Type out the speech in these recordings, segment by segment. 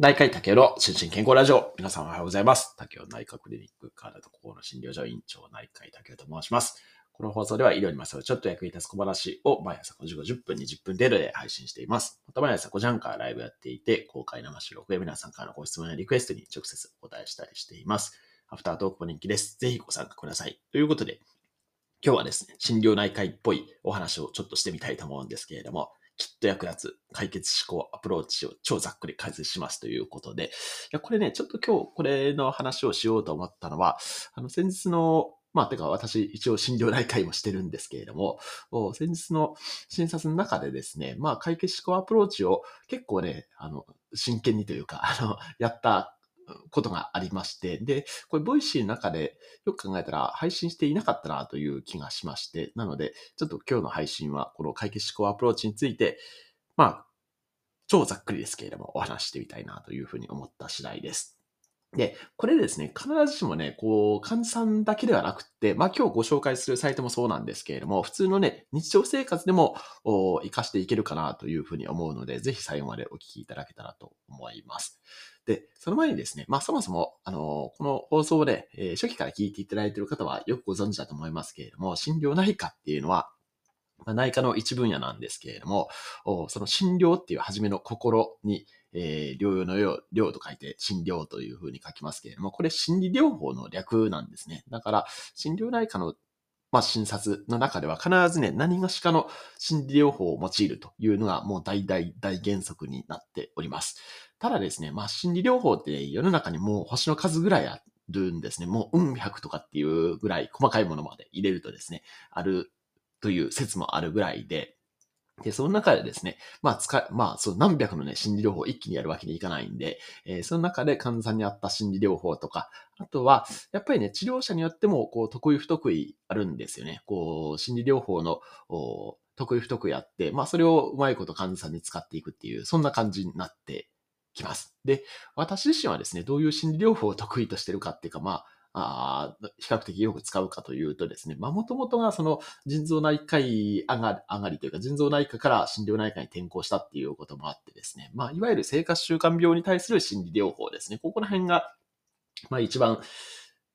内科医竹の心身健康ラジオ。皆さんおはようございます。竹雄内科クリニック体と心の診療所院長内科医竹雄と申します。この放送では医療にまつわるちょっと役に立つ小話を毎朝5時50分、20分程度で配信しています。また毎朝5時半からライブやっていて、公開生収録で皆さんからのご質問やリクエストに直接お答えしたりしています。アフタートークも人気です。ぜひご参加ください。ということで、今日はですね、診療内科医っぽいお話をちょっとしてみたいと思うんですけれども、きっと役立つ解決志向アプローチを超ざっくり解説しますということで、いや、これね、ちょっと今日これの話をしようと思ったのは、あの、先日のまあ、てか私一応心療内科医もしてるんですけれども、先日の診察の中でですね、まあ、解決志向アプローチを結構ね、あの、真剣にというか、あの、やったことがありまして、で、これ、ボイシーの中でよく考えたら配信していなかったなという気がしまして、なので、ちょっと今日の配信はこの解決志向アプローチについて、まあ、超ざっくりですけれども、お話してみたいなというふうに思った次第です。で、これですね、必ずしもね、こう、患者さんだけではなくって、まあ今日ご紹介するサイトもそうなんですけれども、普通のね、日常生活でも活かしていけるかなというふうに思うので、ぜひ最後までお聞きいただけたらと思います。で、その前にですね、まあそもそも、あの、この放送で、えー、初期から聞いていただいている方はよくご存知だと思いますけれども、診療内科っていうのは、まあ、内科の一分野なんですけれども、その診療っていう初めの心に、えー、療養の療、療と書いて診療というふうに書きますけれども、これ心理療法の略なんですね。だから、診療内科のまあ、診察の中では必ずね、何がしかの心理療法を用いるというのがもう大大大原則になっております。ただですね、まあ、心理療法って世の中にもう星の数ぐらいあるんですね。もう、うん、100とかっていうぐらい細かいものまで入れるとですね、あるという説もあるぐらいで、で、その中でですね、まあ、使まあ、そう、何百のね、心理療法を一気にやるわけにいかないんで、えー、その中で患者さんに合った心理療法とか、あとは、やっぱりね、治療者によっても、こう、得意不得意あるんですよね。こう、心理療法の、得意不得意あって、まあ、それをうまいこと患者さんに使っていくっていう、そんな感じになってきます。で、私自身はですね、どういう心理療法を得意としてるかっていうか、まあ、あ比較的よく使うかというとですね、まあ、もともとがその腎臓内科医上が上がりというか、腎臓内科から心療内科に転向したっていうこともあってですね、まあ、いわゆる生活習慣病に対する心理療法ですね。ここら辺が、まあ、一番、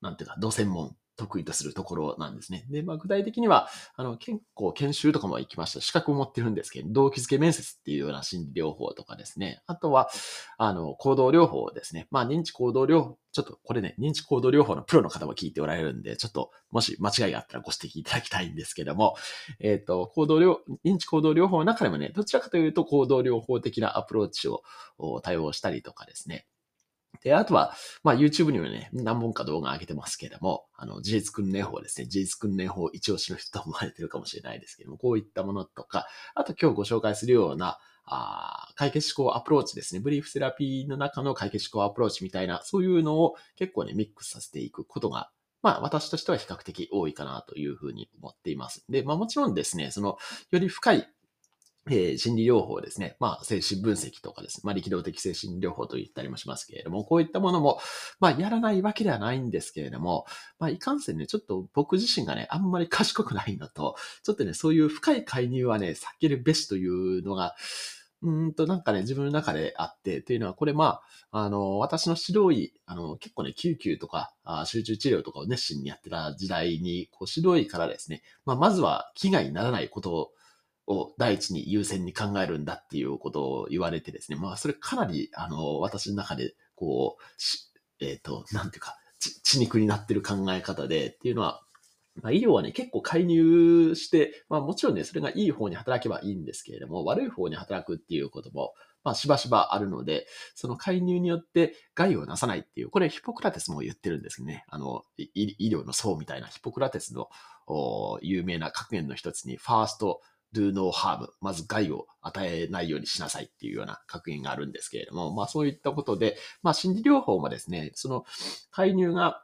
なんていうか、同専門得意とするところなんですね。で、まあ、具体的には、あの、結構研修とかも行きました。資格を持ってるんですけど、動機づけ面接っていうような心理療法とかですね。あとは、あの、行動療法ですね。まあ、認知行動療法、ちょっとこれね、認知行動療法のプロの方も聞いておられるんで、ちょっと、もし間違いがあったらご指摘いただきたいんですけども、えっ、ー、と、行動療、認知行動療法の中でもね、どちらかというと行動療法的なアプローチを対応したりとかですね。で、あとは、まあ YouTube にもね、何本か動画上げてますけれども、あの、自立訓練法ですね。自立訓練法一押しの人と思われてるかもしれないですけども、こういったものとか、あと今日ご紹介するような、あ解決思考アプローチですね。ブリーフセラピーの中の解決思考アプローチみたいな、そういうのを結構ね、ミックスさせていくことがまあ私としては比較的多いかなというふうに思っています。で、まあもちろんですね、そのより深いえー、心理療法ですね。まあ、精神分析とかですね。まあ、力道的精神療法と言ったりもしますけれども、こういったものも、まあ、やらないわけではないんですけれども、まあ、いかんせんね、ちょっと僕自身がね、あんまり賢くないのと、ちょっとね、そういう深い介入はね、避けるべしというのが、うんと、なんかね、自分の中であって、というのは、これまあ、あの、私の指導医、あの、結構ね、救急とか、あ集中治療とかを熱心にやってた時代に、こう、指導医からですね、まあ、まずは危害にならないことを、を第一に優先に考えるんだっていうことを言われてですね、まあそれかなり、あの、私の中で、こう、えっ、ー、と、なんていうか、血肉になってる考え方でっていうのは、まあ、医療はね、結構介入して、まあもちろんね、それがいい方に働けばいいんですけれども、悪い方に働くっていうことも、まあしばしばあるので、その介入によって害をなさないっていう、これヒポクラテスも言ってるんですね。あの、医療の層みたいなヒポクラテスの有名な格言の一つに、ファースト do no harm. まず害を与えないようにしなさいっていうような確認があるんですけれども、まあそういったことで、まあ心理療法もですね、その介入が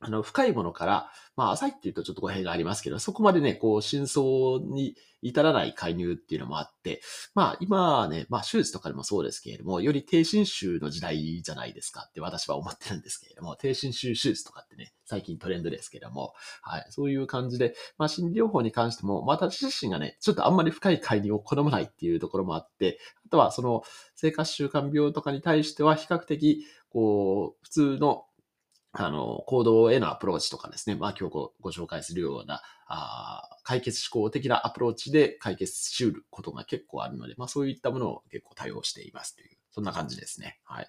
あの、深いものから、まあ、浅いって言うとちょっと語弊がありますけど、そこまでね、こう、真相に至らない介入っていうのもあって、まあ、今ね、まあ、手術とかでもそうですけれども、より低侵襲の時代じゃないですかって私は思ってるんですけれども、低侵襲手術とかってね、最近トレンドですけれども、はい、そういう感じで、まあ、心理療法に関しても、まあ私自身がね、ちょっとあんまり深い介入を好まないっていうところもあって、あとはその生活習慣病とかに対しては比較的、こう、普通のあの、行動へのアプローチとかですね、まあ今日ごご紹介するような、あ解決志向的なアプローチで解決しうることが結構あるので、まあそういったものを結構対応していますという、そんな感じですね。はい。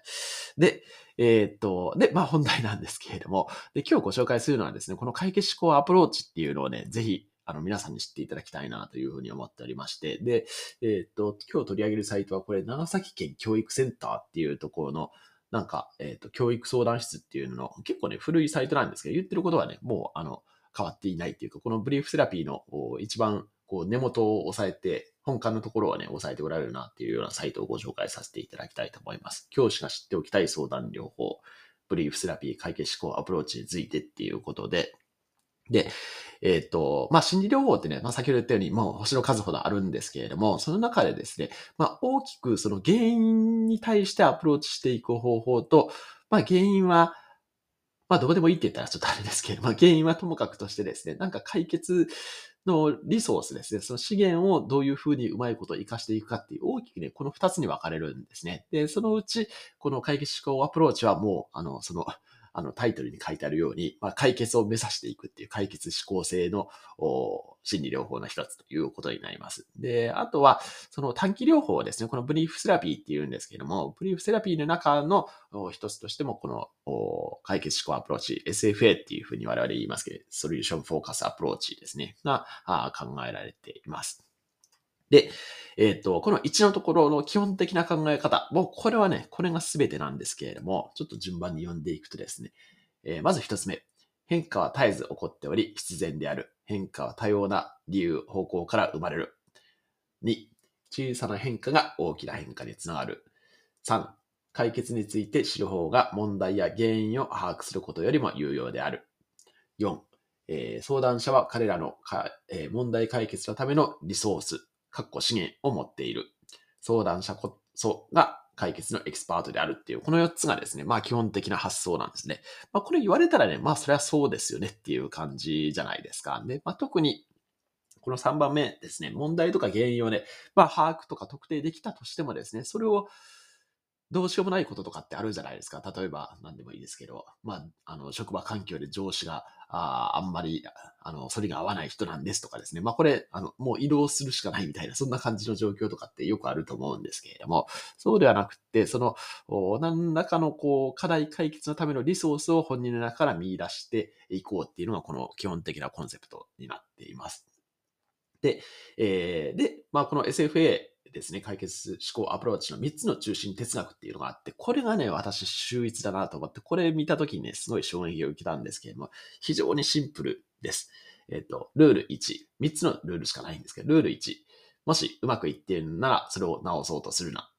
で、えーっと、で、まあ本題なんですけれども、で、今日ご紹介するのはですね、この解決志向アプローチっていうのをね、ぜひ、あの、皆さんに知っていただきたいなというふうに思っておりまして、で、えーっと、今日取り上げるサイトはこれ、長崎県教育センターっていうところの、なんか、えっ、と、教育相談室っていうのの、結構ね、古いサイトなんですけど、言ってることはね、もう、あの、変わっていないっていうか、このブリーフセラピーの一番、こう、根元を押さえて、本館のところはね、押さえておられるなっていうようなサイトをご紹介させていただきたいと思います。教師が知っておきたい相談療法、ブリーフセラピー解決思考アプローチについてっていうことで、で、えっ、と、まあ、心理療法ってね、まあ、先ほど言ったように、もう星の数ほどあるんですけれども、その中でですね、まあ、大きくその原因に対してアプローチしていく方法と、まあ、原因は、まあ、どうでもいいって言ったらちょっとあれですけれど、まあ、原因はともかくとしてですね、なんか解決のリソースですね、その資源をどういうふうにうまいことを活かしていくかっていう大きくね、この二つに分かれるんですね。で、そのうち、この解決思考アプローチはもう、あの、その、あのタイトルに書いてあるように、まあ、解決を目指していくっていう解決志向性の心理療法の一つということになります。で、あとは、その短期療法ですね、この brief therapy っていうんですけども、 brief therapy の中の一つとしても、この解決志向アプローチ、SFA っていうふうに我々言いますけど、 solution focus approach ですね、が考えられています。で、えっ、と、この1のところの基本的な考え方、もうこれはね、これが全てなんですけれども、ちょっと順番に読んでいくとですね、えーまず一つ目。変化は絶えず起こっており、必然である。変化は多様な理由、方向から生まれる。2、小さな変化が大きな変化につながる。3、解決について知る方が問題や原因を把握することよりも有用である。4、えー相談者は彼らの、えー問題解決のためのリソース、かっこ資源を持っている。相談者こそが解決のエキスパートであるっていう、この4つがですね、まあ基本的な発想なんですね。まあこれ言われたらね、まあそれはそうですよねっていう感じじゃないですか。で、まあ特に、この3番目ですね、問題とか原因をね、まあ把握とか特定できたとしてもですね、それをどうしようもないこととかってあるじゃないですか。例えば、何でもいいですけど、まあ、あの、職場環境で上司が、ああんまり、あの、それが合わない人なんですとかですね。まあ、これ、あの、もう移動するしかないみたいな、そんな感じの状況とかってよくあると思うんですけれども、そうではなくて、その、何らかの、こう、課題解決のためのリソースを本人の中から見出していこうっていうのが、この基本的なコンセプトになっています。で、えーで、まあ、この SFA ですね、解決思考アプローチの3つの中心哲学っていうのがあって、これがね、私秀逸だなと思って、これ見たときにね、すごい衝撃を受けたんですけれども、非常にシンプルです。えっ、と、ルール1、3つのルールしかないんですけど、ルール1、もしうまくいっているなら、それを直そうとするな。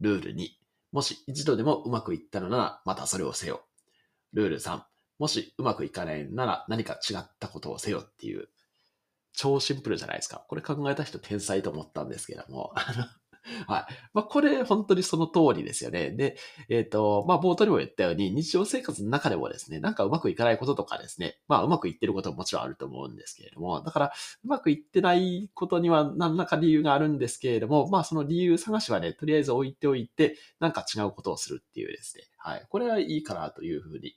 ルール2、もし一度でもうまくいったのなら、またそれをせよ。ルール3、もしうまくいかないなら、何か違ったことをせよっていう、超シンプルじゃないですか。これ考えた人天才と思ったんですけども。はい。まあ、これ本当にその通りですよね。で、えっ、と、まあ、冒頭にも言ったように、日常生活の中でもですね、なんかうまくいかないこととかですね、まあ、うまくいってることももちろんあると思うんですけれども、だから、うまくいってないことには何らか理由があるんですけれども、まあ、その理由探しはね、とりあえず置いておいて、なんか違うことをするっていうですね、はい。これはいいかなというふうに、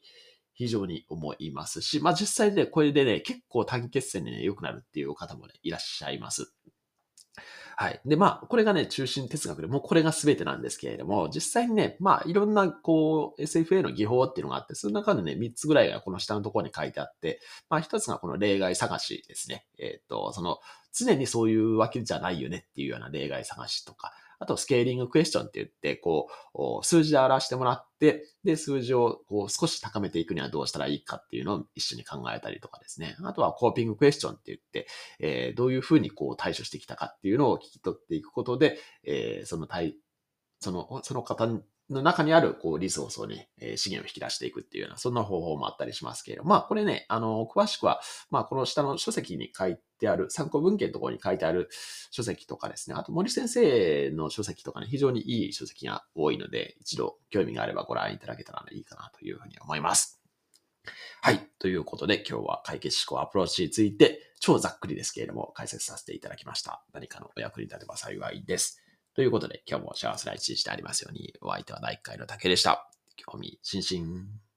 非常に思いますし、まあ実際ね、これでね、結構短期決戦でね、良くなるっていう方もね、いらっしゃいます。はい。で、まあ、これがね、中心哲学で、もうこれが全てなんですけれども、実際にね、まあ、いろんな、こう、SFA の技法っていうのがあって、その中でね、3つぐらいがこの下のところに書いてあって、まあ、1つがこの例外探しですね。えっ、と、その、常にそういうわけじゃないよねっていうような例外探しとか、あと、スケーリングクエスチョンって言って、こう、数字で表してもらって、で、数字をこう少し高めていくにはどうしたらいいかっていうのを一緒に考えたりとかですね。あとは、コーピングクエスチョンって言って、えーどういうふうにこう対処してきたかっていうのを聞き取っていくことで、えーその対、その、その方の中にある、こう、リソースをね、え資源を引き出していくっていうような、そんな方法もあったりしますけれども、まあ、これね、あの、詳しくは、まあ、この下の書籍に書いてある、参考文献のところに書いてある書籍とかですね、あと森先生の書籍とかね、非常にいい書籍が多いので、一度興味があればご覧いただけたらいいかなというふうに思います。はい。ということで、今日は解決思考アプローチについて、超ざっくりですけれども、解説させていただきました。何かのお役に立てば幸いです。ということで、今日も幸せな一日でありますように、お相手は第1回の竹でした。興味津々。